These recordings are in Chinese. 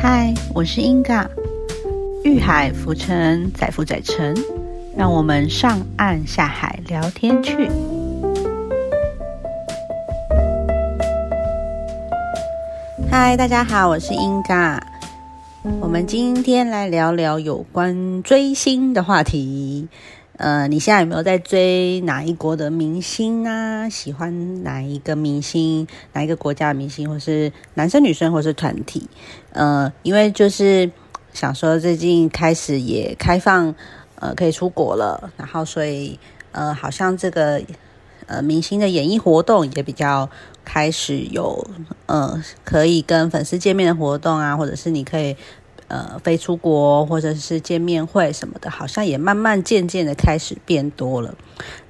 嗨，我是英嘎，遇海浮沉，载浮载沉，让我们上岸下海聊天去。嗨，大家好，我是英嘎，我们今天来聊聊有关追星的话题。呃，你现在有没有在追哪一国的明星啊？喜欢哪一个明星？哪一个国家的明星？或是男生女生，或是团体？呃，因为就是想说，最近开始也开放，呃，可以出国了，然后所以呃，好像这个呃明星的演艺活动也比较开始有，呃，可以跟粉丝见面的活动啊，或者是你可以。呃，飞出国或者是见面会什么的，好像也慢慢渐渐的开始变多了。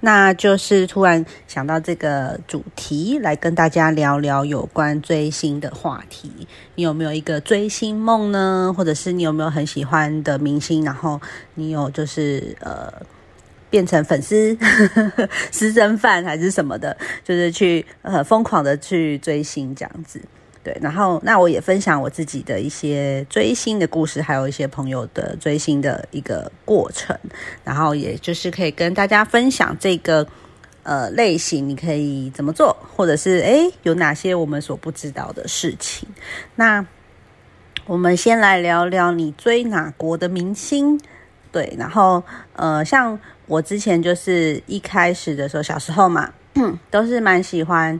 那就是突然想到这个主题，来跟大家聊聊有关追星的话题。你有没有一个追星梦呢？或者是你有没有很喜欢的明星，然后你有就是呃变成粉丝 私生饭还是什么的，就是去呃疯狂的去追星这样子。对，然后那我也分享我自己的一些追星的故事，还有一些朋友的追星的一个过程，然后也就是可以跟大家分享这个呃类型，你可以怎么做，或者是诶有哪些我们所不知道的事情。那我们先来聊聊你追哪国的明星？对，然后呃，像我之前就是一开始的时候，小时候嘛，都是蛮喜欢。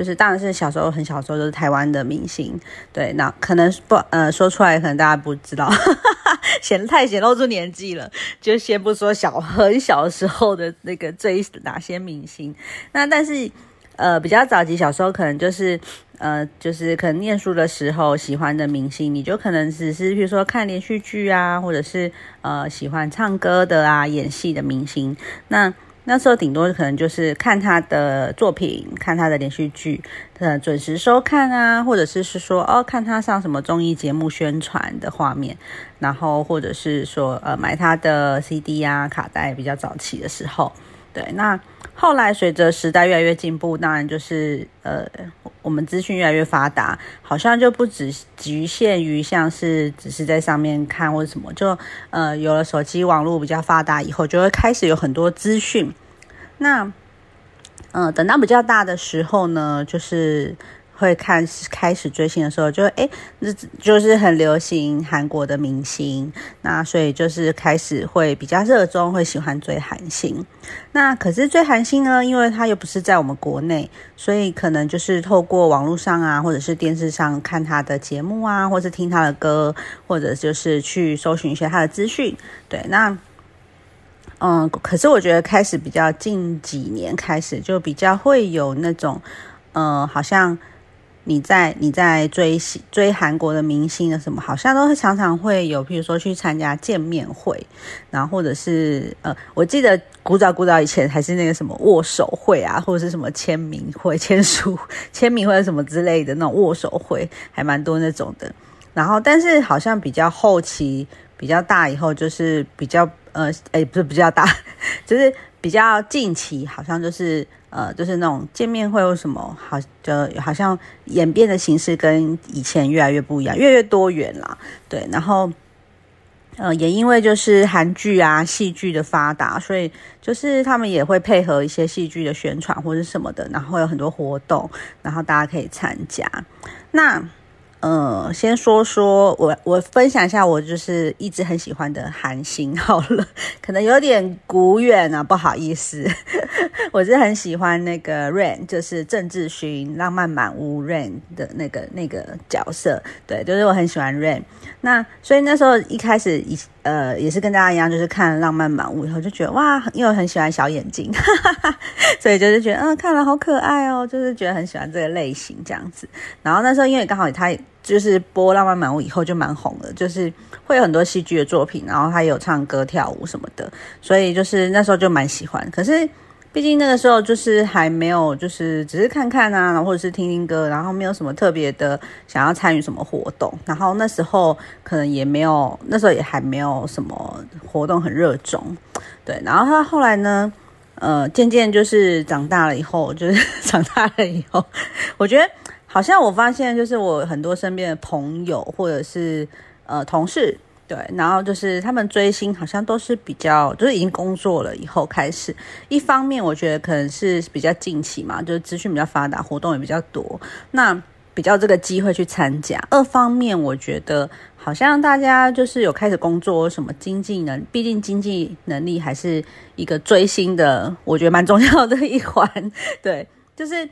就是当然是小时候很小时候都是台湾的明星，对，那可能不呃说出来可能大家不知道，显太显露出年纪了，就先不说小 很小时候的那个追哪些明星，那但是呃比较早期小时候可能就是呃就是可能念书的时候喜欢的明星，你就可能只是比如说看连续剧啊，或者是呃喜欢唱歌的啊演戏的明星，那。那时候顶多可能就是看他的作品，看他的连续剧，呃，准时收看啊，或者是是说哦，看他上什么综艺节目宣传的画面，然后或者是说呃买他的 CD 啊卡带，比较早期的时候，对，那后来随着时代越来越进步，当然就是呃我们资讯越来越发达，好像就不只局限于像是只是在上面看或者什么，就呃有了手机网络比较发达以后，就会开始有很多资讯。那，嗯，等到比较大的时候呢，就是会看开始追星的时候，就哎，那就是很流行韩国的明星，那所以就是开始会比较热衷，会喜欢追韩星。那可是追韩星呢，因为他又不是在我们国内，所以可能就是透过网络上啊，或者是电视上看他的节目啊，或是听他的歌，或者就是去搜寻一些他的资讯。对，那。嗯，可是我觉得开始比较近几年开始就比较会有那种，呃，好像你在你在追追韩国的明星的什么，好像都是常常会有，譬如说去参加见面会，然后或者是呃，我记得古早古早以前还是那个什么握手会啊，或者是什么签名会、签书 签名会什么之类的那种握手会，还蛮多那种的。然后，但是好像比较后期比较大以后，就是比较。呃，哎，不是比较大，就是比较近期，好像就是呃，就是那种见面会有什么，好，就好像演变的形式跟以前越来越不一样，越来越多元啦。对，然后呃，也因为就是韩剧啊、戏剧的发达，所以就是他们也会配合一些戏剧的宣传或者什么的，然后有很多活动，然后大家可以参加。那呃，先说说我，我分享一下我就是一直很喜欢的韩星好了，可能有点古远啊，不好意思，我是很喜欢那个 Rain，就是郑智薰《浪漫满屋》Rain 的那个那个角色，对，就是我很喜欢 Rain。那所以那时候一开始一呃也是跟大家一样，就是看《浪漫满屋》以后就觉得哇，因为很喜欢小眼睛，所以就是觉得嗯看了好可爱哦，就是觉得很喜欢这个类型这样子。然后那时候因为刚好他。就是播《浪漫满屋》以后就蛮红的，就是会有很多戏剧的作品，然后他有唱歌跳舞什么的，所以就是那时候就蛮喜欢。可是毕竟那个时候就是还没有，就是只是看看啊，或者是听听歌，然后没有什么特别的想要参与什么活动。然后那时候可能也没有，那时候也还没有什么活动很热衷，对。然后他后来呢，呃，渐渐就是长大了以后，就是 长大了以后，我觉得。好像我发现就是我很多身边的朋友或者是呃同事。对，然后就是他们追星，好像都是比较，就是已经工作了以后开始。一方面，我觉得可能是比较近期嘛，就是资讯比较发达，活动也比较多，那比较这个机会去参加。二方面，我觉得好像大家就是有开始工作，什么经济能，毕竟经济能力还是一个追星的，我觉得蛮重要的一环。对，就是。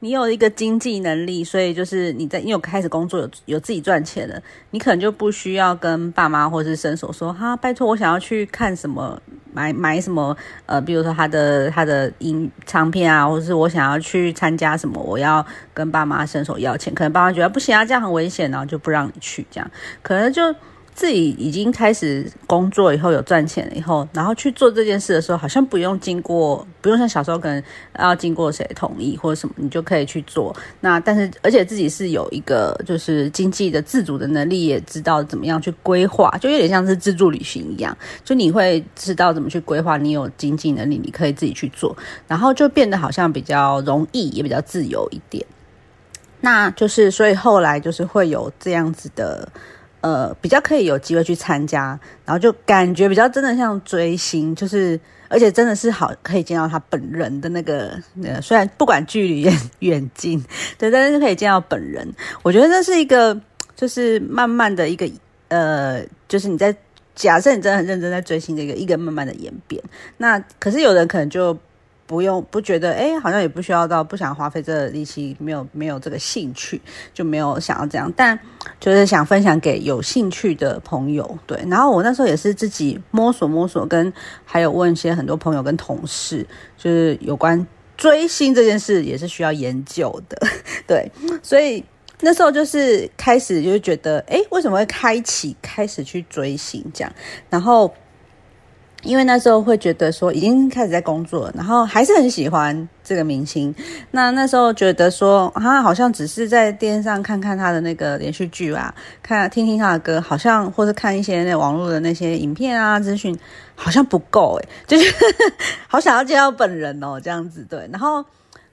你有一个经济能力，所以就是你在你有开始工作，有有自己赚钱了，你可能就不需要跟爸妈或是伸手说哈，拜托我想要去看什么，买买什么，呃，比如说他的他的音唱片啊，或者是我想要去参加什么，我要跟爸妈伸手要钱，可能爸妈觉得不行啊，这样很危险，然后就不让你去，这样可能就。自己已经开始工作以后有赚钱了以后，然后去做这件事的时候，好像不用经过，不用像小时候可能要经过谁同意或者什么，你就可以去做。那但是而且自己是有一个就是经济的自主的能力，也知道怎么样去规划，就有点像是自助旅行一样，就你会知道怎么去规划，你有经济能力，你可以自己去做，然后就变得好像比较容易，也比较自由一点。那就是所以后来就是会有这样子的。呃，比较可以有机会去参加，然后就感觉比较真的像追星，就是而且真的是好可以见到他本人的那个，呃，虽然不管距离远远近，对，但是可以见到本人。我觉得这是一个，就是慢慢的一个，呃，就是你在假设你真的很认真在追星的一个一个慢慢的演变。那可是有人可能就。不用不觉得哎，好像也不需要到不想花费这个力气，没有没有这个兴趣，就没有想要这样。但就是想分享给有兴趣的朋友，对。然后我那时候也是自己摸索摸索，跟还有问一些很多朋友跟同事，就是有关追星这件事也是需要研究的，对。所以那时候就是开始就觉得，哎，为什么会开启开始去追星这样？然后。因为那时候会觉得说已经开始在工作，然后还是很喜欢这个明星。那那时候觉得说他好像只是在电视上看看他的那个连续剧啊，看听听他的歌，好像或者看一些那网络的那些影片啊资讯，好像不够诶，就是好想要见到本人哦，这样子对。然后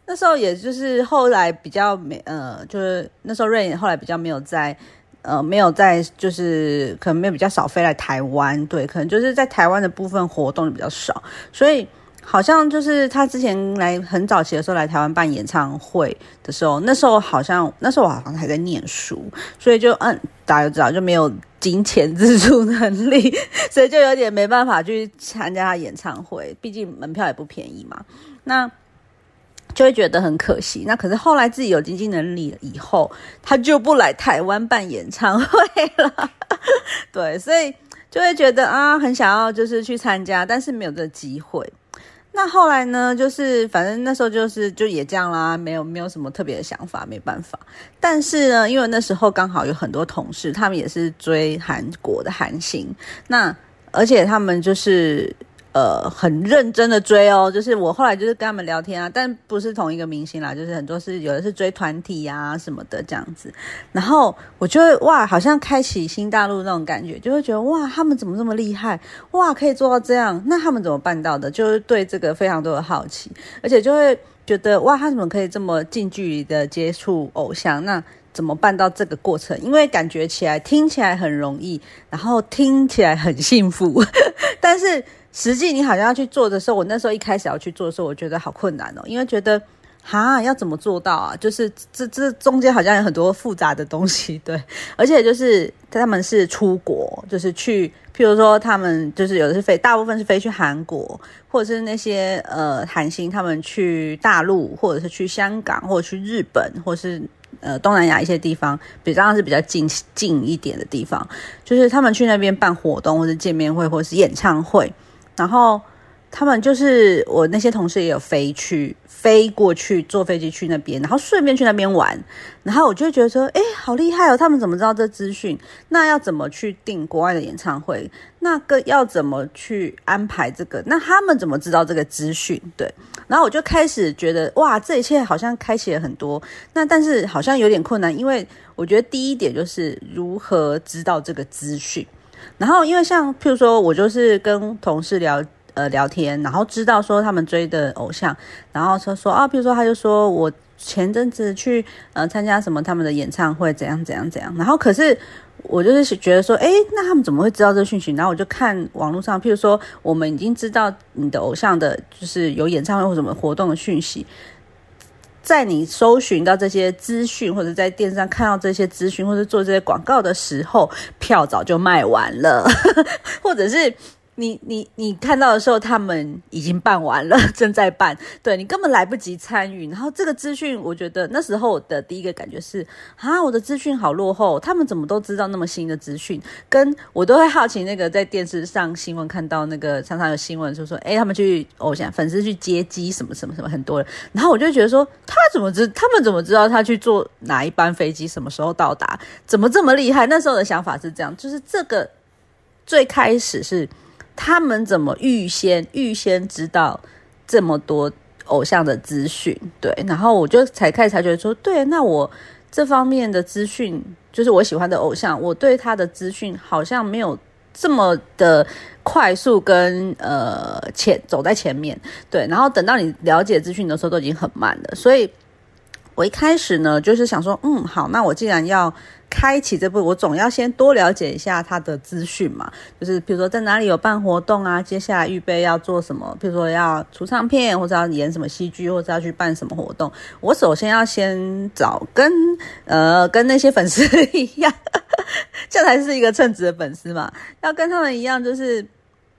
那时候也就是后来比较没呃，就是那时候瑞后来比较没有在。呃，没有在，就是可能没有比较少飞来台湾，对，可能就是在台湾的部分活动比较少，所以好像就是他之前来很早期的时候来台湾办演唱会的时候，那时候好像那时候我好像还在念书，所以就嗯，大家知道就没有金钱自助能力，所以就有点没办法去参加他演唱会，毕竟门票也不便宜嘛，那。就会觉得很可惜。那可是后来自己有经济能力以后，他就不来台湾办演唱会了。对，所以就会觉得啊，很想要就是去参加，但是没有这个机会。那后来呢，就是反正那时候就是就也这样啦，没有没有什么特别的想法，没办法。但是呢，因为那时候刚好有很多同事，他们也是追韩国的韩星，那而且他们就是。呃，很认真的追哦，就是我后来就是跟他们聊天啊，但不是同一个明星啦，就是很多是有的是追团体呀什么的这样子，然后我就会哇，好像开启新大陆那种感觉，就会觉得哇，他们怎么这么厉害，哇，可以做到这样，那他们怎么办到的？就是对这个非常多的好奇，而且就会觉得哇，他怎么可以这么近距离的接触偶像？那怎么办到这个过程？因为感觉起来听起来很容易，然后听起来很幸福，但是。实际你好像要去做的时候，我那时候一开始要去做的时候，我觉得好困难哦，因为觉得哈要怎么做到啊？就是这这中间好像有很多复杂的东西，对，而且就是他们是出国，就是去，譬如说他们就是有的是飞，大部分是飞去韩国，或者是那些呃韩星他们去大陆，或者是去香港，或者去日本，或者是呃东南亚一些地方，比当然是比较近近一点的地方，就是他们去那边办活动，或者见面会，或者是演唱会。然后他们就是我那些同事也有飞去飞过去坐飞机去那边，然后顺便去那边玩。然后我就觉得说，哎，好厉害哦！他们怎么知道这资讯？那要怎么去订国外的演唱会？那个要怎么去安排这个？那他们怎么知道这个资讯？对。然后我就开始觉得，哇，这一切好像开启了很多。那但是好像有点困难，因为我觉得第一点就是如何知道这个资讯。然后，因为像譬如说，我就是跟同事聊呃聊天，然后知道说他们追的偶像，然后他说啊，譬如说他就说我前阵子去呃参加什么他们的演唱会，怎样怎样怎样。然后可是我就是觉得说，哎，那他们怎么会知道这讯息？然后我就看网络上，譬如说我们已经知道你的偶像的，就是有演唱会或什么活动的讯息。在你搜寻到这些资讯，或者在电视上看到这些资讯，或者做这些广告的时候，票早就卖完了，或者是。你你你看到的时候，他们已经办完了，正在办，对你根本来不及参与。然后这个资讯，我觉得那时候的第一个感觉是啊，我的资讯好落后，他们怎么都知道那么新的资讯？跟我都会好奇那个在电视上新闻看到那个常常有新闻就说，哎，他们去偶像粉丝去接机什么什么什么很多人，然后我就觉得说，他怎么知他们怎么知道他去坐哪一班飞机什么时候到达？怎么这么厉害？那时候的想法是这样，就是这个最开始是。他们怎么预先预先知道这么多偶像的资讯？对，然后我就才开始才觉说，对，那我这方面的资讯，就是我喜欢的偶像，我对他的资讯好像没有这么的快速跟呃前走在前面。对，然后等到你了解资讯的时候，都已经很慢了。所以我一开始呢，就是想说，嗯，好，那我既然要。开启这部，我总要先多了解一下他的资讯嘛，就是比如说在哪里有办活动啊，接下来预备要做什么，比如说要出唱片，或者要演什么戏剧，或者要去办什么活动，我首先要先找跟呃跟那些粉丝 一样，这才是一个称职的粉丝嘛，要跟他们一样，就是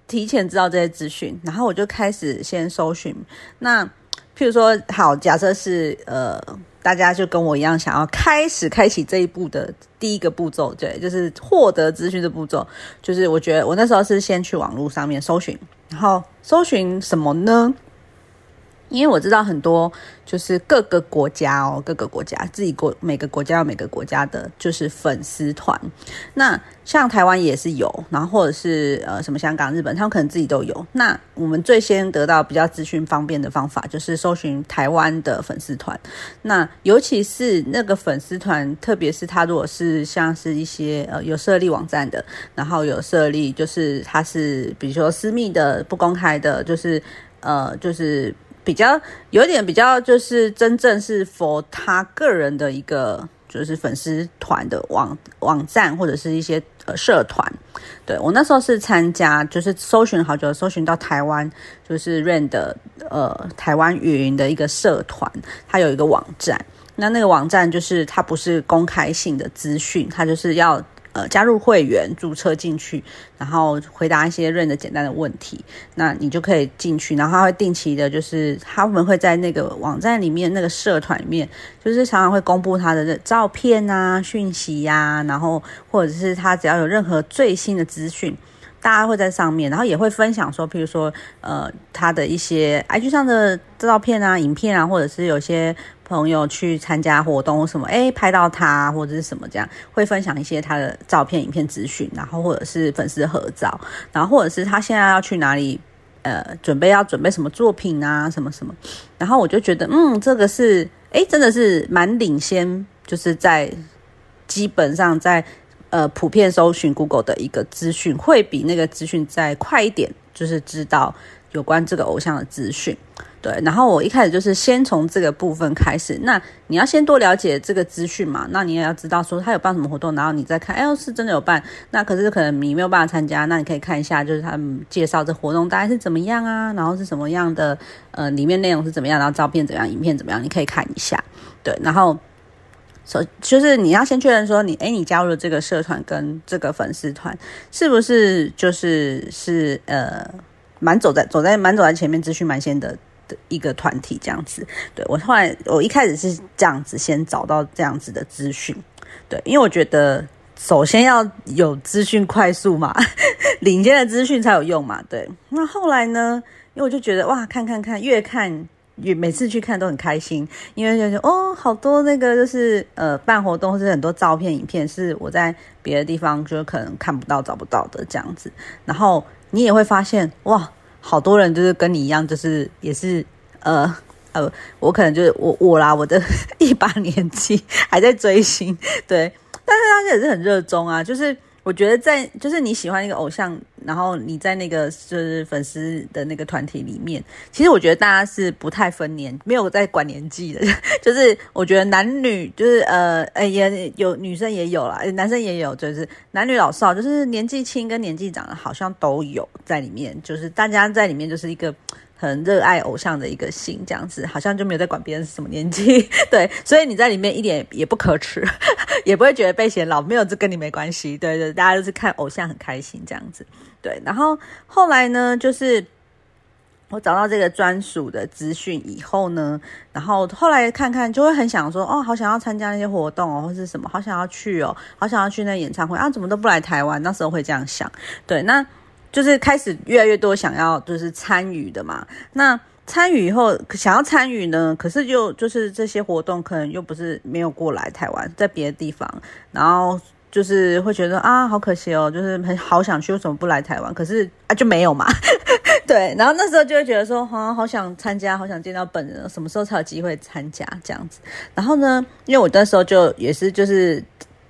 提前知道这些资讯，然后我就开始先搜寻。那譬如说，好，假设是呃。大家就跟我一样，想要开始开启这一步的第一个步骤，对，就是获得资讯的步骤。就是我觉得我那时候是先去网络上面搜寻，然后搜寻什么呢？因为我知道很多，就是各个国家哦，各个国家自己国每个国家有每个国家的，就是粉丝团。那像台湾也是有，然后或者是呃什么香港、日本，他们可能自己都有。那我们最先得到比较资讯方便的方法，就是搜寻台湾的粉丝团。那尤其是那个粉丝团，特别是他如果是像是一些呃有设立网站的，然后有设立就是他是比如说私密的、不公开的，就是呃就是。比较有点比较，就是真正是 for 他个人的一个，就是粉丝团的网网站或者是一些呃社团。对我那时候是参加，就是搜寻好久，搜寻到台湾就是 Rain 的呃台湾云的一个社团，它有一个网站。那那个网站就是它不是公开性的资讯，它就是要。呃，加入会员，注册进去，然后回答一些认的简单的问题，那你就可以进去。然后他会定期的，就是他们会在那个网站里面，那个社团里面，就是常常会公布他的照片啊、讯息呀，然后或者是他只要有任何最新的资讯，大家会在上面，然后也会分享说，譬如说，呃，他的一些 IG 上的照片啊、影片啊，或者是有些。朋友去参加活动什么，哎，拍到他或者是什么这样，会分享一些他的照片、影片资讯，然后或者是粉丝合照，然后或者是他现在要去哪里，呃，准备要准备什么作品啊，什么什么，然后我就觉得，嗯，这个是，哎，真的是蛮领先，就是在基本上在呃普遍搜寻 Google 的一个资讯，会比那个资讯再快一点，就是知道有关这个偶像的资讯。对，然后我一开始就是先从这个部分开始。那你要先多了解这个资讯嘛？那你也要知道说他有办什么活动，然后你再看，哎，是真的有办。那可是可能你没有办法参加，那你可以看一下，就是他们介绍这活动大概是怎么样啊，然后是什么样的，呃，里面内容是怎么样，然后照片怎么样，影片怎么样，你可以看一下。对，然后首就是你要先确认说你，哎，你加入了这个社团跟这个粉丝团是不是就是是呃，蛮走在走在蛮走在前面，资讯蛮先的。的一个团体这样子，对我后来我一开始是这样子，先找到这样子的资讯，对，因为我觉得首先要有资讯快速嘛，领先的资讯才有用嘛，对。那后来呢，因为我就觉得哇，看看看，越看越每次去看都很开心，因为就觉得哦，好多那个就是呃办活动或是很多照片、影片是我在别的地方就可能看不到、找不到的这样子，然后你也会发现哇。好多人就是跟你一样，就是也是呃 呃，我可能就是我我啦，我的 一把年纪还在追星，对，但是他也是很热衷啊。就是我觉得在就是你喜欢一个偶像，然后你在那个就是粉丝的那个团体里面，其实我觉得大家是不太分年，没有在管年纪的，就是我觉得男女就是呃呃也有女生也有啦，男生也有，就是男女老少，就是年纪轻跟年纪长的，好像都有在里面，就是大家在里面就是一个。很热爱偶像的一个心，这样子好像就没有在管别人是什么年纪，对，所以你在里面一点也不可耻，也不会觉得被嫌老，没有这跟你没关系，对对，大家都是看偶像很开心这样子，对。然后后来呢，就是我找到这个专属的资讯以后呢，然后后来看看就会很想说，哦，好想要参加那些活动哦，或是什么，好想要去哦，好想要去那演唱会啊，怎么都不来台湾？那时候会这样想，对，那。就是开始越来越多想要就是参与的嘛，那参与以后想要参与呢，可是又就是这些活动可能又不是没有过来台湾，在别的地方，然后就是会觉得啊好可惜哦，就是很好想去，为什么不来台湾？可是啊就没有嘛，对，然后那时候就会觉得说，好好想参加，好想见到本人，什么时候才有机会参加这样子？然后呢，因为我那时候就也是就是。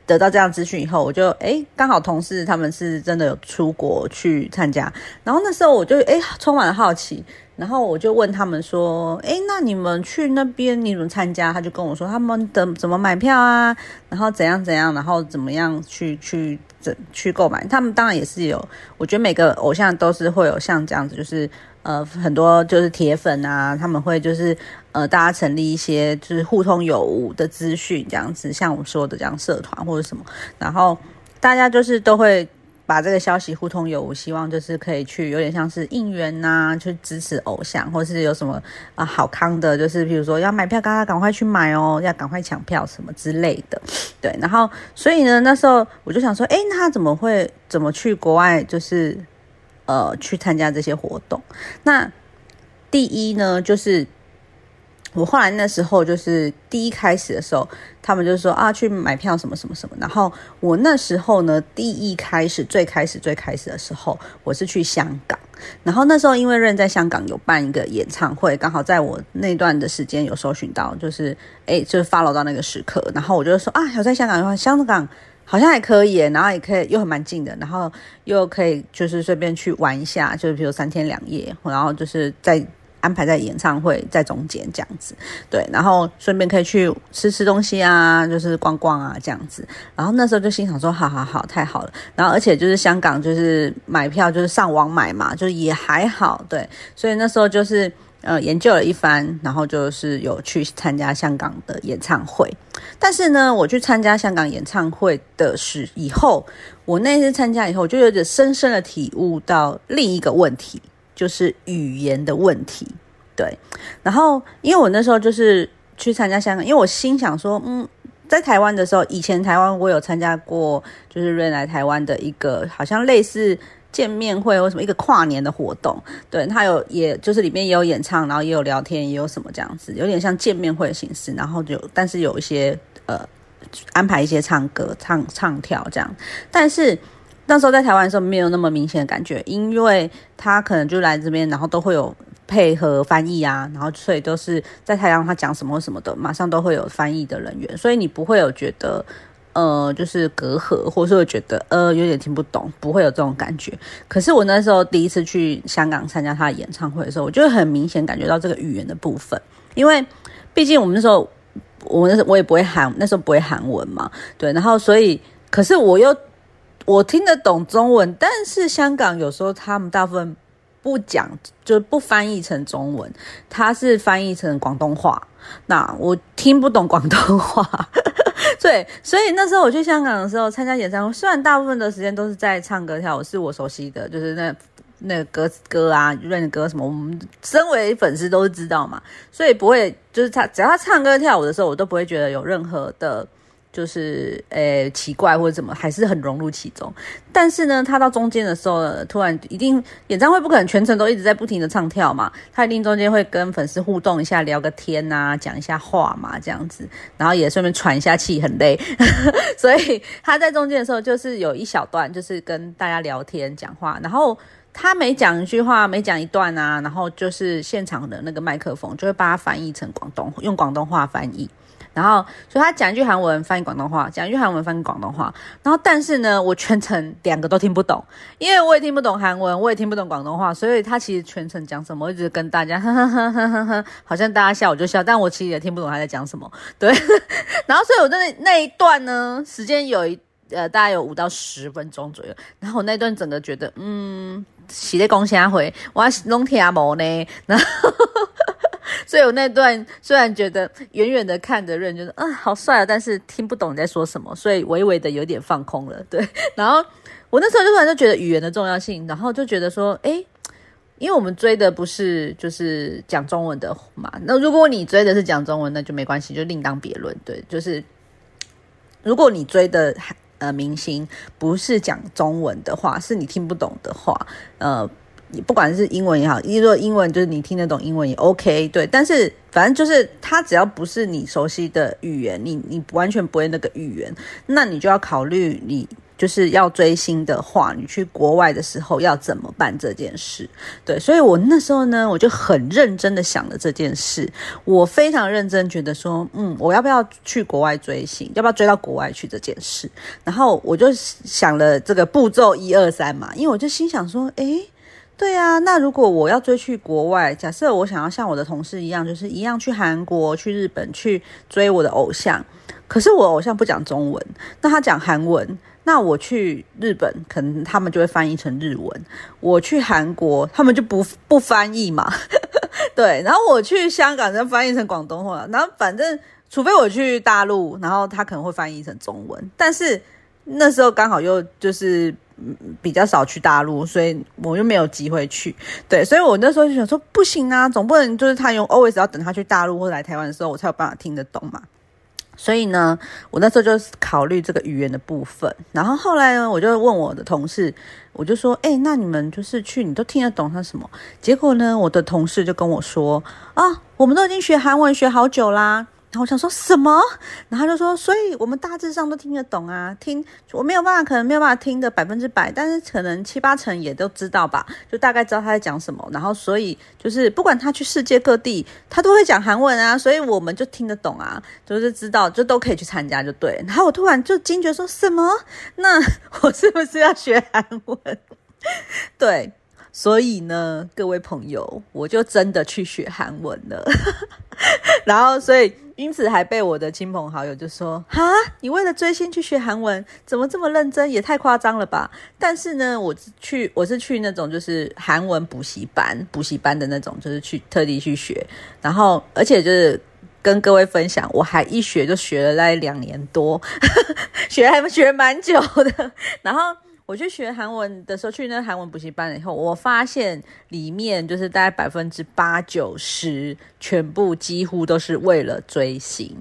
得到这样资讯以后，我就哎，刚好同事他们是真的有出国去参加，然后那时候我就哎充满了好奇，然后我就问他们说，哎，那你们去那边你怎么参加？他就跟我说他们的怎么买票啊，然后怎样怎样，然后怎么样去去怎去购买？他们当然也是有，我觉得每个偶像都是会有像这样子，就是。呃，很多就是铁粉啊，他们会就是呃，大家成立一些就是互通有无的资讯这样子，像我说的这样社团或者什么，然后大家就是都会把这个消息互通有无，希望就是可以去有点像是应援呐，去支持偶像，或是有什么啊好康的，就是比如说要买票，大家赶快去买哦，要赶快抢票什么之类的，对，然后所以呢，那时候我就想说，哎，那他怎么会怎么去国外就是？呃，去参加这些活动。那第一呢，就是我后来那时候就是第一开始的时候，他们就说啊，去买票什么什么什么。然后我那时候呢，第一开始最开始最开始的时候，我是去香港。然后那时候因为人在香港有办一个演唱会，刚好在我那段的时间有搜寻到，就是哎，就是 follow 到那个时刻。然后我就说啊，有在香港的话，香港。好像还可以，然后也可以又很蛮近的，然后又可以就是随便去玩一下，就是比如三天两夜，然后就是在安排在演唱会在中间这样子，对，然后顺便可以去吃吃东西啊，就是逛逛啊这样子，然后那时候就心想说，好好好，太好了，然后而且就是香港就是买票就是上网买嘛，就也还好，对，所以那时候就是。呃，研究了一番，然后就是有去参加香港的演唱会。但是呢，我去参加香港演唱会的时以后，我那次参加以后，我就有点深深的体悟到另一个问题，就是语言的问题。对，然后因为我那时候就是去参加香港，因为我心想说，嗯，在台湾的时候，以前台湾我有参加过，就是瑞来台湾的一个，好像类似。见面会或什么一个跨年的活动，对他有，也就是里面也有演唱，然后也有聊天，也有什么这样子，有点像见面会的形式。然后就，但是有一些呃安排一些唱歌、唱唱跳这样。但是那时候在台湾的时候没有那么明显的感觉，因为他可能就来这边，然后都会有配合翻译啊，然后所以都是在台湾他讲什么什么的，马上都会有翻译的人员，所以你不会有觉得。呃，就是隔阂，或是会觉得呃有点听不懂，不会有这种感觉。可是我那时候第一次去香港参加他的演唱会的时候，我就很明显感觉到这个语言的部分，因为毕竟我们那时候，我那时候我也不会韩，那时候不会韩文嘛，对，然后所以，可是我又我听得懂中文，但是香港有时候他们大部分不讲，就不翻译成中文，他是翻译成广东话，那我听不懂广东话。对，所以那时候我去香港的时候参加演唱会，虽然大部分的时间都是在唱歌跳舞，是我熟悉的，就是那那歌歌啊、认歌什么，我们身为粉丝都知道嘛，所以不会就是他只要他唱歌跳舞的时候，我都不会觉得有任何的。就是诶奇怪或者怎么，还是很融入其中。但是呢，他到中间的时候，突然一定演唱会不可能全程都一直在不停的唱跳嘛，他一定中间会跟粉丝互动一下，聊个天呐，讲一下话嘛，这样子，然后也顺便喘一下气，很累。所以他在中间的时候，就是有一小段，就是跟大家聊天讲话，然后他每讲一句话，每讲一段啊，然后就是现场的那个麦克风就会把它翻译成广东，用广东话翻译。然后，所以他讲一句韩文翻译广东话，讲一句韩文翻译广东话。然后，但是呢，我全程两个都听不懂，因为我也听不懂韩文，我也听不懂广东话，所以他其实全程讲什么，我一直跟大家呵呵呵呵呵呵，好像大家笑我就笑，但我其实也听不懂他在讲什么。对，然后，所以我那那一段呢，时间有一呃，大概有五到十分钟左右。然后我那段整个觉得，嗯，洗的公虾回，我弄听无呢，然后。所以我那段虽然觉得远远的看着认，觉得啊好帅啊，但是听不懂你在说什么，所以微微的有点放空了。对，然后我那时候就突然就觉得语言的重要性，然后就觉得说，哎，因为我们追的不是就是讲中文的嘛，那如果你追的是讲中文，那就没关系，就另当别论。对，就是如果你追的呃明星不是讲中文的话，是你听不懂的话，呃。你不管是英文也好，如果英文就是你听得懂英文也 OK，对。但是反正就是它只要不是你熟悉的语言，你你完全不会那个语言，那你就要考虑你就是要追星的话，你去国外的时候要怎么办这件事。对，所以我那时候呢，我就很认真的想了这件事，我非常认真觉得说，嗯，我要不要去国外追星，要不要追到国外去这件事。然后我就想了这个步骤一二三嘛，因为我就心想说，诶。对啊，那如果我要追去国外，假设我想要像我的同事一样，就是一样去韩国、去日本去追我的偶像，可是我偶像不讲中文，那他讲韩文，那我去日本，可能他们就会翻译成日文；我去韩国，他们就不不翻译嘛。对，然后我去香港，就翻译成广东话，然后反正除非我去大陆，然后他可能会翻译成中文，但是那时候刚好又就是。比较少去大陆，所以我又没有机会去。对，所以我那时候就想说，不行啊，总不能就是他用 always 要等他去大陆或者来台湾的时候，我才有办法听得懂嘛。所以呢，我那时候就考虑这个语言的部分。然后后来呢，我就问我的同事，我就说，哎，那你们就是去，你都听得懂他什么？结果呢，我的同事就跟我说，啊，我们都已经学韩文学好久啦。然后我想说什么？然后他就说，所以我们大致上都听得懂啊，听我没有办法，可能没有办法听的百分之百，但是可能七八成也都知道吧，就大概知道他在讲什么。然后所以就是不管他去世界各地，他都会讲韩文啊，所以我们就听得懂啊，就是知道就都可以去参加就对。然后我突然就惊觉说什么？那 我是不是要学韩文？对。所以呢，各位朋友，我就真的去学韩文了。然后，所以因此还被我的亲朋好友就说：“哈，你为了追星去学韩文，怎么这么认真？也太夸张了吧！”但是呢，我去我是去那种就是韩文补习班，补习班的那种，就是去特地去学。然后，而且就是跟各位分享，我还一学就学了大概两年多，学还学蛮久的。然后。我去学韩文的时候，去那韩文补习班以后，我发现里面就是大概百分之八九十，全部几乎都是为了追星。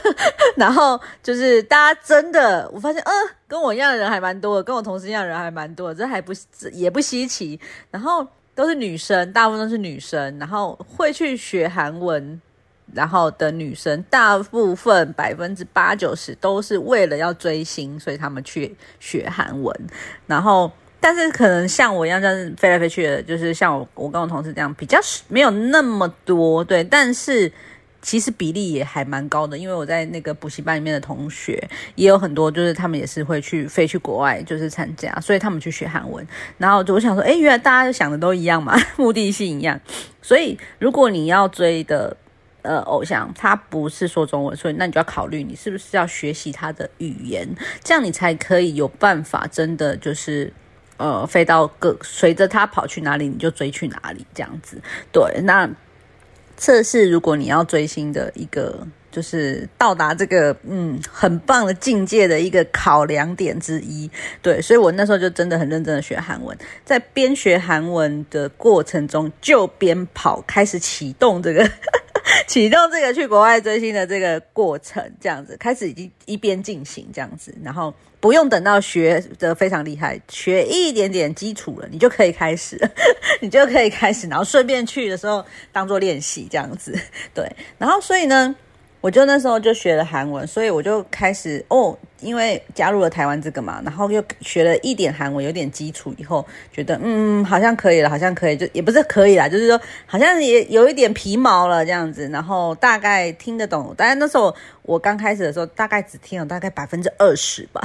然后就是大家真的，我发现，呃，跟我一样的人还蛮多的，跟我同事一样的人还蛮多的，这还不也不稀奇。然后都是女生，大部分都是女生，然后会去学韩文。然后的女生，大部分百分之八九十都是为了要追星，所以他们去学韩文。然后，但是可能像我一样这样飞来飞去的，就是像我我跟我同事这样，比较没有那么多。对，但是其实比例也还蛮高的，因为我在那个补习班里面的同学也有很多，就是他们也是会去飞去国外，就是参加，所以他们去学韩文。然后我想说，哎，原来大家想的都一样嘛，目的性一样。所以如果你要追的。呃，偶像他不是说中文，所以那你就要考虑你是不是要学习他的语言，这样你才可以有办法真的就是呃飞到各随着他跑去哪里你就追去哪里这样子。对，那这是如果你要追星的一个就是到达这个嗯很棒的境界的一个考量点之一。对，所以我那时候就真的很认真的学韩文，在边学韩文的过程中就边跑，开始启动这个。启动这个去国外追星的这个过程，这样子开始已经一边进行这样子，然后不用等到学的非常厉害，学一点点基础了，你就可以开始，你就可以开始，然后顺便去的时候当做练习这样子，对，然后所以呢，我就那时候就学了韩文，所以我就开始哦，因为加入了台湾这个嘛，然后又学了一点韩文，有点基础以后，觉得嗯好像可以了，好像可以，就也不是可以啦，就是说好像也有一点皮毛了这样子，然后大概听得懂。但是那时候我刚开始的时候，大概只听了大概百分之二十吧，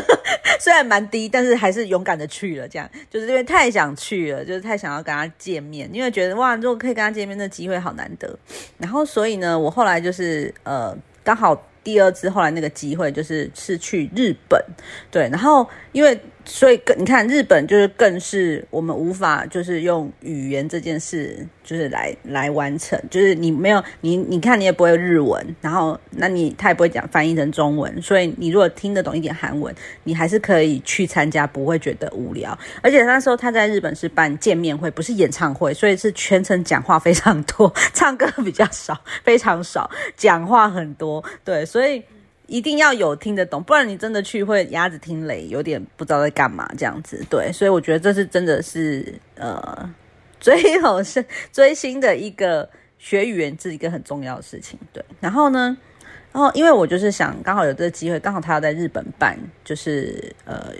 虽然蛮低，但是还是勇敢的去了。这样就是因为太想去了，就是太想要跟他见面，因为觉得哇，如果可以跟他见面，那机会好难得。然后所以呢，我后来就是呃刚好。第二次后来那个机会就是是去日本，对，然后因为。所以更你看日本就是更是我们无法就是用语言这件事就是来来完成，就是你没有你你看你也不会日文，然后那你他也不会讲翻译成中文，所以你如果听得懂一点韩文，你还是可以去参加，不会觉得无聊。而且那时候他在日本是办见面会，不是演唱会，所以是全程讲话非常多，唱歌比较少，非常少，讲话很多，对，所以。一定要有听得懂，不然你真的去会鸭子听雷，有点不知道在干嘛这样子。对，所以我觉得这是真的是呃，最好是追星的一个学语言是一个很重要的事情。对，然后呢，然后因为我就是想刚好有这个机会，刚好他要在日本办，就是呃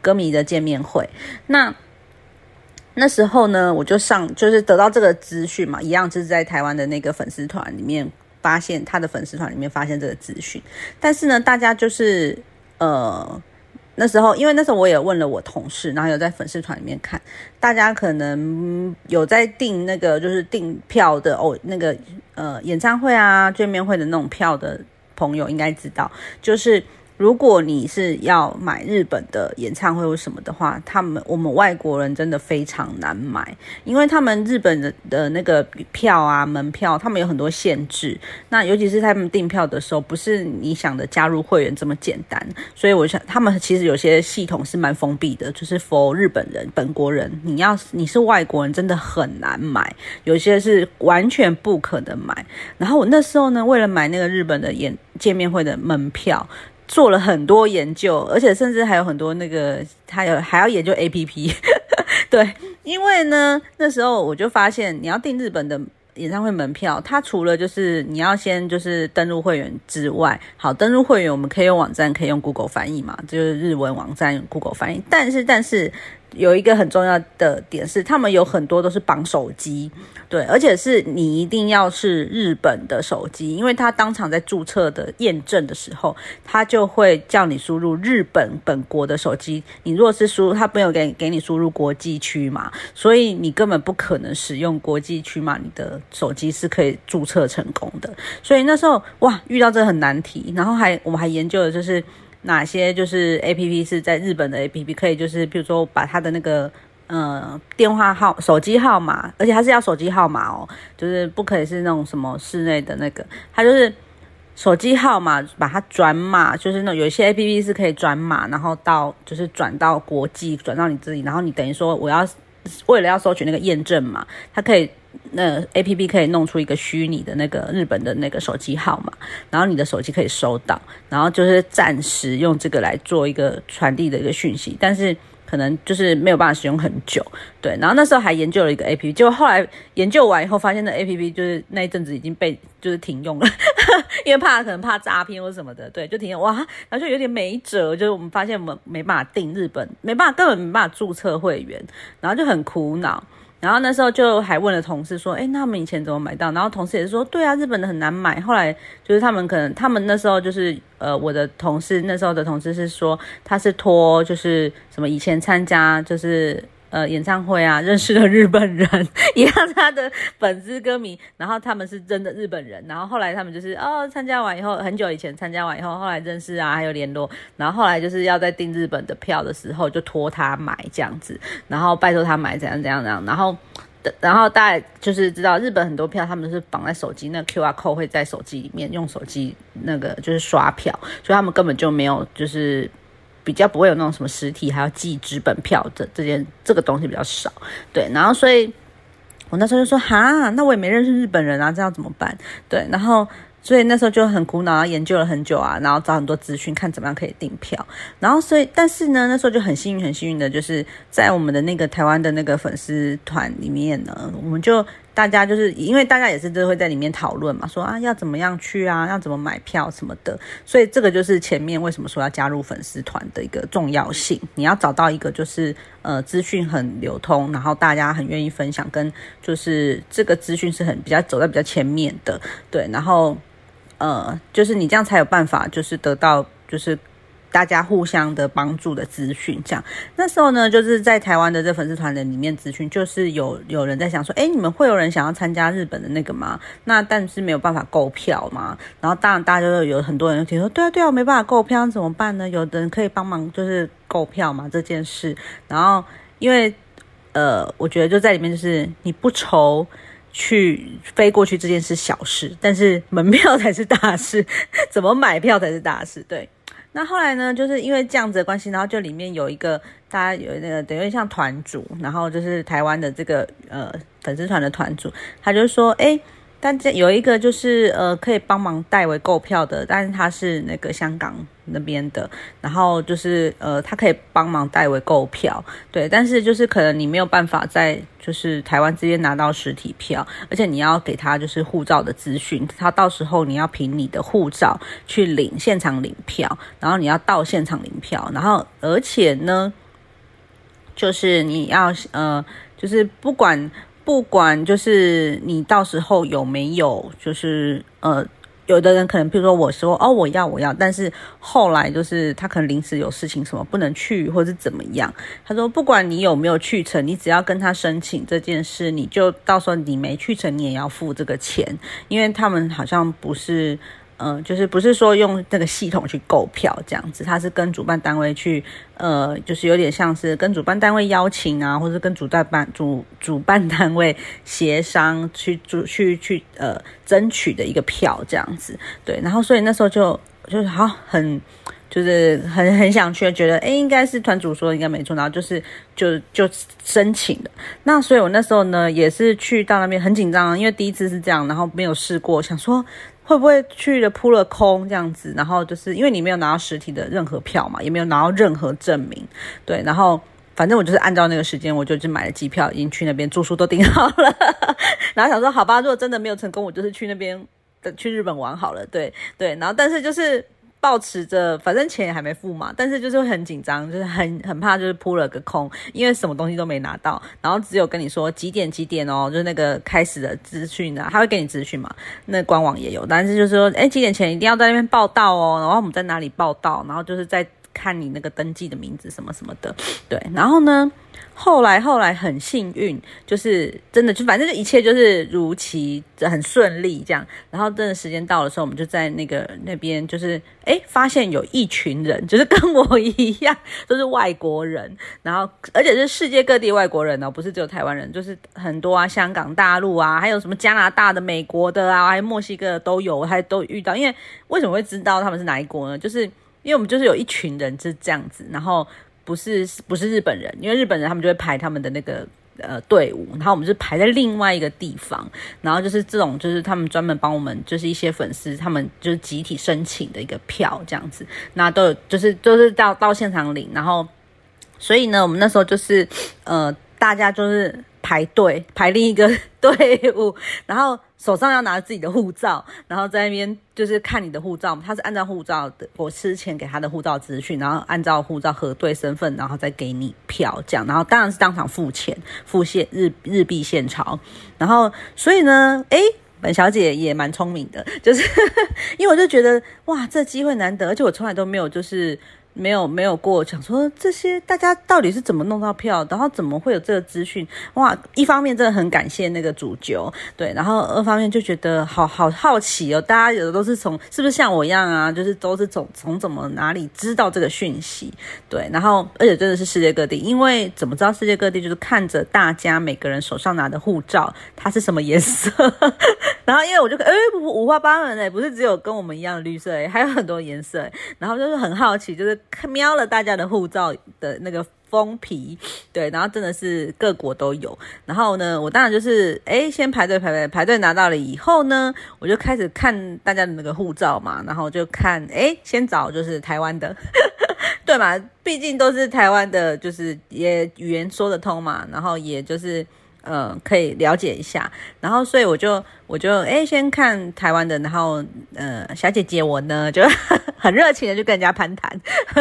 歌迷的见面会。那那时候呢，我就上就是得到这个资讯嘛，一样就是在台湾的那个粉丝团里面。发现他的粉丝团里面发现这个资讯，但是呢，大家就是呃那时候，因为那时候我也问了我同事，然后有在粉丝团里面看，大家可能有在订那个就是订票的哦，那个呃演唱会啊见面会的那种票的朋友应该知道，就是。如果你是要买日本的演唱会或什么的话，他们我们外国人真的非常难买，因为他们日本的的那个票啊门票，他们有很多限制。那尤其是他们订票的时候，不是你想的加入会员这么简单。所以我想，他们其实有些系统是蛮封闭的，就是 for 日本人本国人，你要你是外国人，真的很难买，有些是完全不可能买。然后我那时候呢，为了买那个日本的演见面会的门票。做了很多研究，而且甚至还有很多那个，还有还要研究 A P P，对，因为呢，那时候我就发现，你要订日本的演唱会门票，它除了就是你要先就是登录会员之外，好，登录会员我们可以用网站，可以用 Google 翻译嘛，就是日文网站用 Google 翻译，但是但是。有一个很重要的点是，他们有很多都是绑手机，对，而且是你一定要是日本的手机，因为他当场在注册的验证的时候，他就会叫你输入日本本国的手机。你如果是输入，他没有给给你输入国际区嘛，所以你根本不可能使用国际区嘛，你的手机是可以注册成功的。所以那时候哇，遇到这很难题，然后还我们还研究的就是。哪些就是 A P P 是在日本的 A P P 可以就是比如说把他的那个呃电话号手机号码，而且他是要手机号码哦，就是不可以是那种什么室内的那个，他就是手机号码把它转码，就是那有一些 A P P 是可以转码，然后到就是转到国际，转到你自己，然后你等于说我要为了要收取那个验证码，它可以。那 A P P 可以弄出一个虚拟的那个日本的那个手机号码，然后你的手机可以收到，然后就是暂时用这个来做一个传递的一个讯息，但是可能就是没有办法使用很久，对。然后那时候还研究了一个 A P P，结果后来研究完以后发现那 A P P 就是那一阵子已经被就是停用了，因为怕可能怕诈骗或什么的，对，就停用哇，然后就有点没辙，就是我们发现我们没办法订日本，没办法根本没办法注册会员，然后就很苦恼。然后那时候就还问了同事说：“哎，那他们以前怎么买到？”然后同事也是说：“对啊，日本的很难买。”后来就是他们可能他们那时候就是呃，我的同事那时候的同事是说他是托就是什么以前参加就是。呃，演唱会啊，认识了日本人，也让他的粉丝歌迷，然后他们是真的日本人，然后后来他们就是哦，参加完以后，很久以前参加完以后，后来认识啊，还有联络，然后后来就是要在订日本的票的时候，就托他买这样子，然后拜托他买怎样怎样怎样，然后，然后大家就是知道日本很多票他们是绑在手机，那 Q R code 会在手机里面用手机那个就是刷票，所以他们根本就没有就是。比较不会有那种什么实体还要寄纸本票的这件这个东西比较少，对，然后所以我那时候就说哈，那我也没认识日本人啊，这样怎么办？对，然后所以那时候就很苦恼，研究了很久啊，然后找很多资讯，看怎么样可以订票，然后所以但是呢，那时候就很幸运，很幸运的就是在我们的那个台湾的那个粉丝团里面呢，我们就。大家就是因为大家也是都会在里面讨论嘛，说啊要怎么样去啊，要怎么买票什么的，所以这个就是前面为什么说要加入粉丝团的一个重要性。你要找到一个就是呃资讯很流通，然后大家很愿意分享，跟就是这个资讯是很比较走在比较前面的，对，然后呃就是你这样才有办法就是得到就是。大家互相的帮助的资讯，这样那时候呢，就是在台湾的这粉丝团的里面资讯，就是有有人在想说，哎，你们会有人想要参加日本的那个吗？那但是没有办法购票嘛。然后当然大家就有很多人提说，对啊对啊，没办法购票怎么办呢？有的人可以帮忙就是购票嘛这件事。然后因为呃，我觉得就在里面就是你不愁去飞过去这件事小事，但是门票才是大事，怎么买票才是大事，对。那后来呢？就是因为这样子的关系，然后就里面有一个大家有那个等于像团主，然后就是台湾的这个呃粉丝团的团主，他就说，哎。但这有一个就是呃可以帮忙代为购票的，但是他是那个香港那边的，然后就是呃他可以帮忙代为购票，对，但是就是可能你没有办法在就是台湾这边拿到实体票，而且你要给他就是护照的资讯，他到时候你要凭你的护照去领现场领票，然后你要到现场领票，然后而且呢，就是你要呃就是不管。不管就是你到时候有没有，就是呃，有的人可能，比如说我说哦，我要我要，但是后来就是他可能临时有事情什么不能去，或者是怎么样。他说不管你有没有去成，你只要跟他申请这件事，你就到时候你没去成，你也要付这个钱，因为他们好像不是。嗯，就是不是说用这个系统去购票这样子，他是跟主办单位去，呃，就是有点像是跟主办单位邀请啊，或者跟主办办主主办单位协商去主去去呃争取的一个票这样子，对，然后所以那时候就就是好很就是很很想去，觉得哎应该是团主说应该没错，然后就是就就申请的，那所以我那时候呢也是去到那边很紧张，因为第一次是这样，然后没有试过，想说。会不会去了扑了空这样子？然后就是因为你没有拿到实体的任何票嘛，也没有拿到任何证明，对。然后反正我就是按照那个时间，我就去买了机票，已经去那边住宿都订好了。然后想说，好吧，如果真的没有成功，我就是去那边的去日本玩好了。对对。然后但是就是。抱持着，反正钱也还没付嘛，但是就是会很紧张，就是很很怕，就是扑了个空，因为什么东西都没拿到，然后只有跟你说几点几点哦，就是那个开始的资讯啊，他会给你资讯嘛，那官网也有，但是就是说，哎，几点前一定要在那边报道哦，然后我们在哪里报道，然后就是在看你那个登记的名字什么什么的，对，然后呢？后来后来很幸运，就是真的就反正就一切就是如期很顺利这样。然后真的时间到的时候，我们就在那个那边就是哎，发现有一群人，就是跟我一样都是外国人，然后而且是世界各地外国人哦，不是只有台湾人，就是很多啊，香港、大陆啊，还有什么加拿大的、美国的啊，还有墨西哥都有，还都遇到。因为为什么会知道他们是哪一国呢？就是因为我们就是有一群人是这样子，然后。不是不是日本人，因为日本人他们就会排他们的那个呃队伍，然后我们是排在另外一个地方，然后就是这种就是他们专门帮我们，就是一些粉丝他们就是集体申请的一个票这样子，那都有就是都是到到现场领，然后所以呢，我们那时候就是呃大家就是排队排另一个 队伍，然后。手上要拿自己的护照，然后在那边就是看你的护照，他是按照护照的，我之前给他的护照资讯，然后按照护照核对身份，然后再给你票这样，然后当然是当场付钱，付现日日币现钞，然后所以呢，诶，本小姐也蛮聪明的，就是因为我就觉得哇，这机会难得，而且我从来都没有就是。没有没有过，想说这些大家到底是怎么弄到票，然后怎么会有这个资讯？哇，一方面真的很感谢那个主角，对，然后二方面就觉得好好好奇哦，大家有的都是从是不是像我一样啊，就是都是从从怎么哪里知道这个讯息？对，然后而且真的是世界各地，因为怎么知道世界各地就是看着大家每个人手上拿的护照，它是什么颜色？然后因为我就哎五花八门哎，不是只有跟我们一样的绿色哎，还有很多颜色，然后就是很好奇，就是。瞄了大家的护照的那个封皮，对，然后真的是各国都有。然后呢，我当然就是哎，先排队排队排队拿到了以后呢，我就开始看大家的那个护照嘛，然后就看哎，先找就是台湾的，对嘛，毕竟都是台湾的，就是也语言说得通嘛，然后也就是。呃可以了解一下。然后所以我就我就哎先看台湾的，然后呃小姐姐我呢就 很热情的就跟人家攀谈，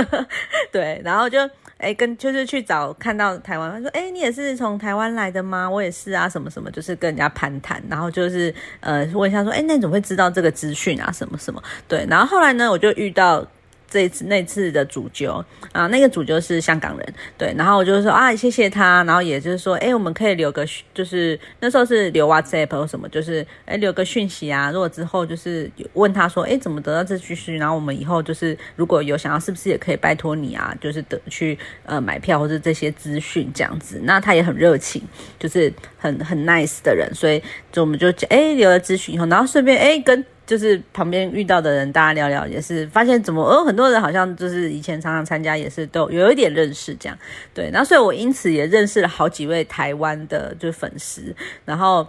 对，然后就。哎，跟就是去找看到台湾，他说：“哎，你也是从台湾来的吗？我也是啊，什么什么，就是跟人家攀谈，然后就是呃问一下说：哎，那你怎么会知道这个资讯啊？什么什么？对，然后后来呢，我就遇到。”这次那次的主角啊，那个主角是香港人，对，然后我就说啊，谢谢他，然后也就是说，哎，我们可以留个，就是那时候是留 WhatsApp 或什么，就是哎留个讯息啊，如果之后就是问他说，哎，怎么得到这讯息，然后我们以后就是如果有想要，是不是也可以拜托你啊，就是得去呃买票或者这些资讯这样子，那他也很热情，就是很很 nice 的人，所以就我们就哎留了资讯以后，然后顺便哎跟。就是旁边遇到的人，大家聊聊也是发现怎么，哦，很多人好像就是以前常常参加，也是都有一点认识这样。对，然后所以我因此也认识了好几位台湾的就粉丝，然后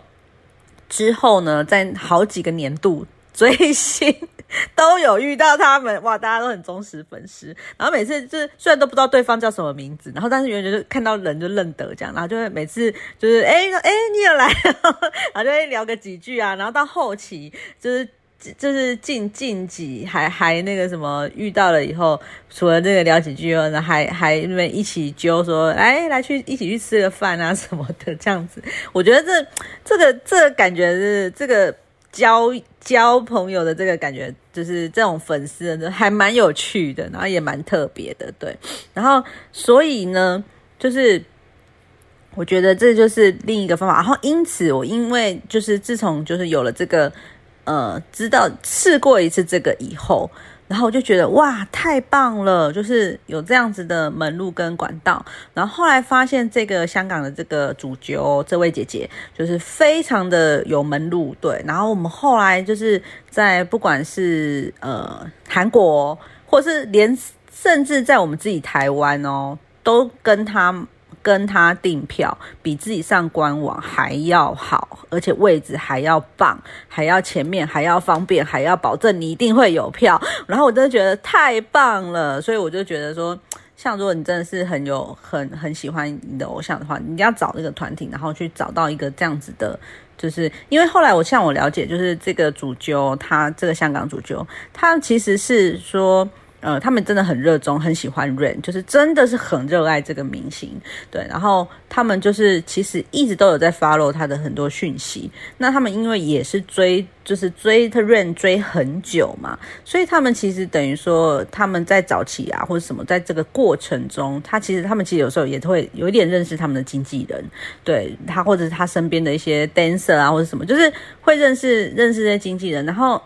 之后呢，在好几个年度追星都有遇到他们，哇，大家都很忠实粉丝。然后每次就是虽然都不知道对方叫什么名字，然后但是远远就是看到人就认得这样，然后就会每次就是哎哎你也来，然后就会聊个几句啊，然后到后期就是。就是晋晋级，还还那个什么，遇到了以后，除了这个聊几句后，还还因为一起揪说，哎，来去一起去吃个饭啊什么的，这样子。我觉得这这个这个感觉是这个交交朋友的这个感觉，就是这种粉丝还蛮有趣的，然后也蛮特别的，对。然后所以呢，就是我觉得这就是另一个方法。然后因此，我因为就是自从就是有了这个。呃，知道试过一次这个以后，然后我就觉得哇，太棒了，就是有这样子的门路跟管道。然后后来发现这个香港的这个主角这位姐姐，就是非常的有门路，对。然后我们后来就是在不管是呃韩国，或是连甚至在我们自己台湾哦，都跟他。跟他订票比自己上官网还要好，而且位置还要棒，还要前面还要方便，还要保证你一定会有票。然后我真的觉得太棒了，所以我就觉得说，像如果你真的是很有很很喜欢你的偶像的话，你一定要找这个团体，然后去找到一个这样子的，就是因为后来我像我了解，就是这个主角他这个香港主角，他其实是说。呃，他们真的很热衷，很喜欢 Rain，就是真的是很热爱这个明星，对。然后他们就是其实一直都有在 follow 他的很多讯息。那他们因为也是追，就是追他 Rain 追很久嘛，所以他们其实等于说他们在早期啊或者什么，在这个过程中，他其实他们其实有时候也会有一点认识他们的经纪人，对他或者是他身边的一些 dancer 啊或者什么，就是会认识认识这些经纪人，然后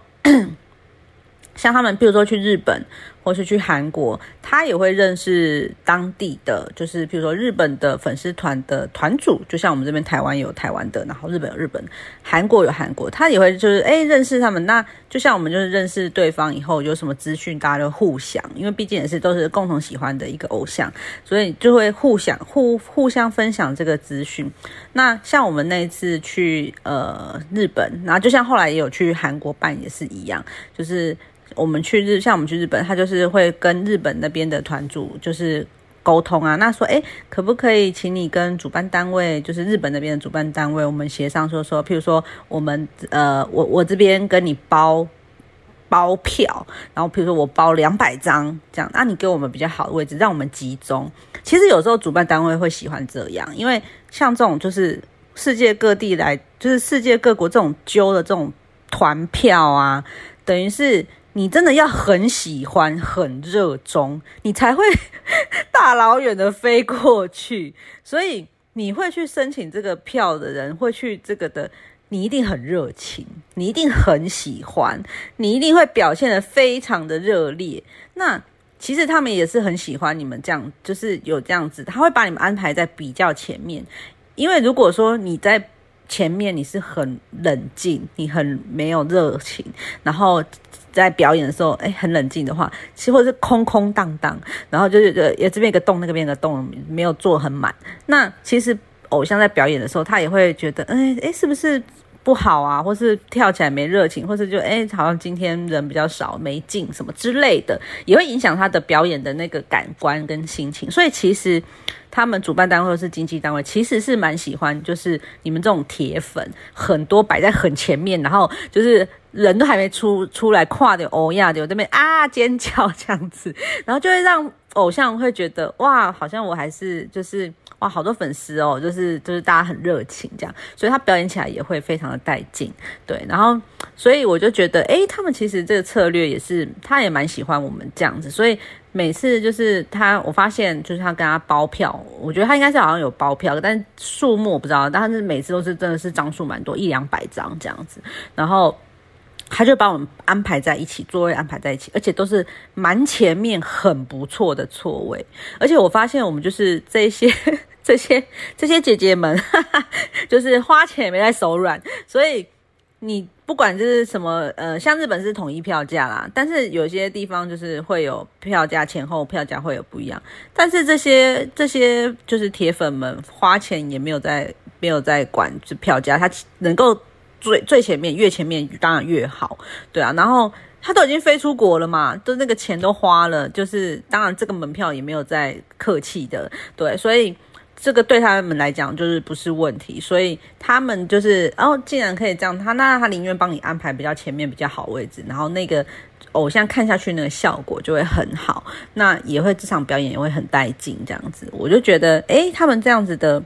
像他们比如说去日本。或是去韩国，他也会认识当地的，就是比如说日本的粉丝团的团主，就像我们这边台湾有台湾的，然后日本有日本，韩国有韩国，他也会就是哎认识他们。那就像我们就是认识对方以后有什么资讯，大家就互相，因为毕竟也是都是共同喜欢的一个偶像，所以就会互相互互相分享这个资讯。那像我们那一次去呃日本，然后就像后来也有去韩国办也是一样，就是。我们去日，像我们去日本，他就是会跟日本那边的团主就是沟通啊。那说，哎，可不可以请你跟主办单位，就是日本那边的主办单位，我们协商说说，譬如说，我们呃，我我这边跟你包包票，然后譬如说我包两百张这样，那你给我们比较好的位置，让我们集中。其实有时候主办单位会喜欢这样，因为像这种就是世界各地来，就是世界各国这种揪的这种团票啊，等于是。你真的要很喜欢、很热衷，你才会 大老远的飞过去。所以你会去申请这个票的人，会去这个的，你一定很热情，你一定很喜欢，你一定会表现的非常的热烈。那其实他们也是很喜欢你们这样，就是有这样子，他会把你们安排在比较前面。因为如果说你在前面你是很冷静，你很没有热情，然后。在表演的时候，哎，很冷静的话，其实或者是空空荡荡，然后就是呃，也这边一个洞，那边一个洞，没有做很满。那其实偶像在表演的时候，他也会觉得，哎哎，是不是不好啊，或是跳起来没热情，或是就哎好像今天人比较少没劲什么之类的，也会影响他的表演的那个感官跟心情。所以其实他们主办单位或是经纪单位其实是蛮喜欢，就是你们这种铁粉很多摆在很前面，然后就是人都还没出出来跨的欧亚的这边啊尖叫这样子，然后就会让偶像会觉得哇，好像我还是就是。哇，好多粉丝哦，就是就是大家很热情这样，所以他表演起来也会非常的带劲，对。然后，所以我就觉得，哎，他们其实这个策略也是，他也蛮喜欢我们这样子。所以每次就是他，我发现就是他跟他包票，我觉得他应该是好像有包票，但数目我不知道，但是每次都是真的是张数蛮多，一两百张这样子。然后他就把我们安排在一起，座位安排在一起，而且都是蛮前面很不错的座位。而且我发现我们就是这些。这些这些姐姐们，哈 哈就是花钱也没在手软，所以你不管就是什么，呃，像日本是统一票价啦，但是有些地方就是会有票价前后票价会有不一样，但是这些这些就是铁粉们花钱也没有在没有在管这票价，他能够最最前面越前面当然越好，对啊，然后他都已经飞出国了嘛，都那个钱都花了，就是当然这个门票也没有在客气的，对，所以。这个对他们来讲就是不是问题，所以他们就是哦，既然可以这样，他那他宁愿帮你安排比较前面比较好位置，然后那个偶像看下去那个效果就会很好，那也会这场表演也会很带劲，这样子，我就觉得诶，他们这样子的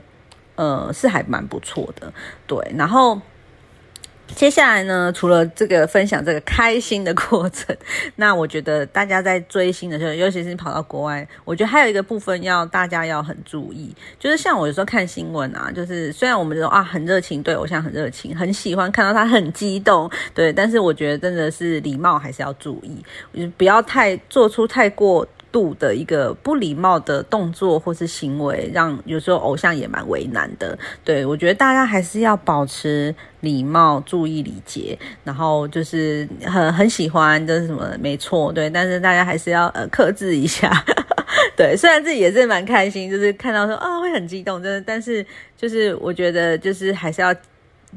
呃是还蛮不错的，对，然后。接下来呢，除了这个分享这个开心的过程，那我觉得大家在追星的时候，尤其是你跑到国外，我觉得还有一个部分要大家要很注意，就是像我有时候看新闻啊，就是虽然我们这种啊很热情，对偶像很热情，很喜欢看到他很激动，对，但是我觉得真的是礼貌还是要注意，不要太做出太过。度的一个不礼貌的动作或是行为，让有时候偶像也蛮为难的。对我觉得大家还是要保持礼貌，注意礼节，然后就是很很喜欢就是什么？没错，对，但是大家还是要呃克制一下。对，虽然自己也是蛮开心，就是看到说啊会很激动，真的，但是就是我觉得就是还是要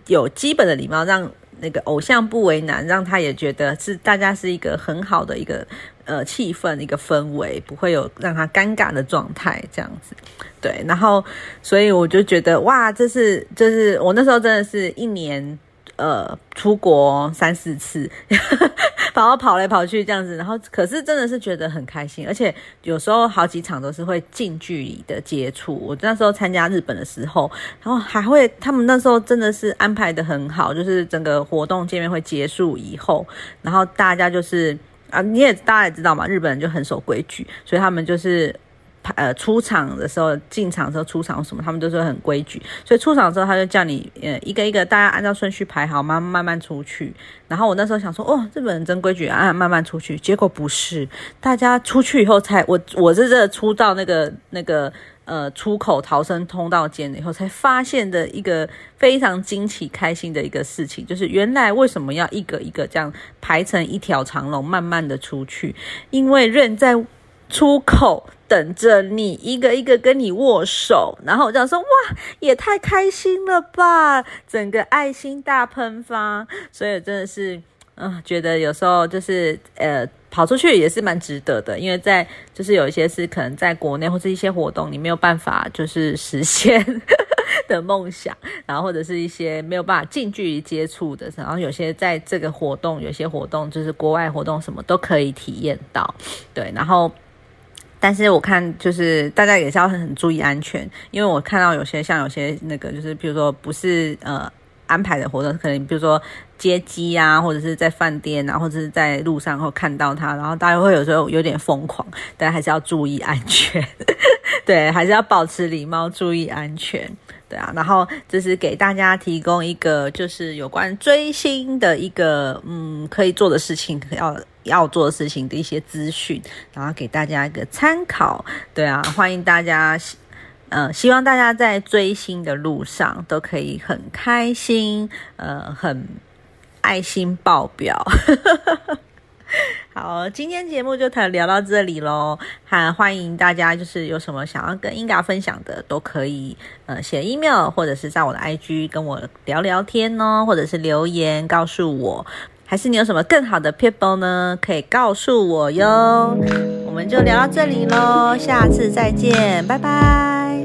有基本的礼貌，让那个偶像不为难，让他也觉得是大家是一个很好的一个。呃，气氛一个氛围不会有让他尴尬的状态，这样子，对。然后，所以我就觉得，哇，这是，就是我那时候真的是一年，呃，出国三四次，然 后跑来跑去这样子。然后，可是真的是觉得很开心，而且有时候好几场都是会近距离的接触。我那时候参加日本的时候，然后还会，他们那时候真的是安排的很好，就是整个活动见面会结束以后，然后大家就是。啊，你也大家也知道嘛，日本人就很守规矩，所以他们就是呃出场的时候、进场的时候、出场什么，他们都是很规矩。所以出场的时候，他就叫你呃一个一个大家按照顺序排好，慢慢慢出去。然后我那时候想说，哦，日本人真规矩啊，慢慢出去。结果不是，大家出去以后才我我是这出到那个那个。呃，出口逃生通道间以后，才发现的一个非常惊奇、开心的一个事情，就是原来为什么要一个一个这样排成一条长龙，慢慢的出去？因为人在出口等着你，一个一个跟你握手，然后我这样说，哇，也太开心了吧！整个爱心大喷发，所以真的是，嗯，觉得有时候就是呃。跑出去也是蛮值得的，因为在就是有一些是可能在国内或者一些活动你没有办法就是实现的梦想，然后或者是一些没有办法近距离接触的，然后有些在这个活动，有些活动就是国外活动什么都可以体验到，对，然后但是我看就是大家也是要很注意安全，因为我看到有些像有些那个就是比如说不是呃。安排的活动可能比如说接机啊，或者是在饭店啊，或者是在路上会看到他，然后大家会有时候有点疯狂，但还是要注意安全，对，还是要保持礼貌，注意安全，对啊。然后这是给大家提供一个就是有关追星的一个嗯可以做的事情，要要做事情的一些资讯，然后给大家一个参考，对啊，欢迎大家。嗯，希望大家在追星的路上都可以很开心，呃，很爱心爆表。好，今天节目就谈聊到这里喽。还欢迎大家，就是有什么想要跟英嘎分享的，都可以呃写 email 或者是在我的 IG 跟我聊聊天哦，或者是留言告诉我。还是你有什么更好的 people 呢？可以告诉我哟。我们就聊到这里喽，下次再见，拜拜。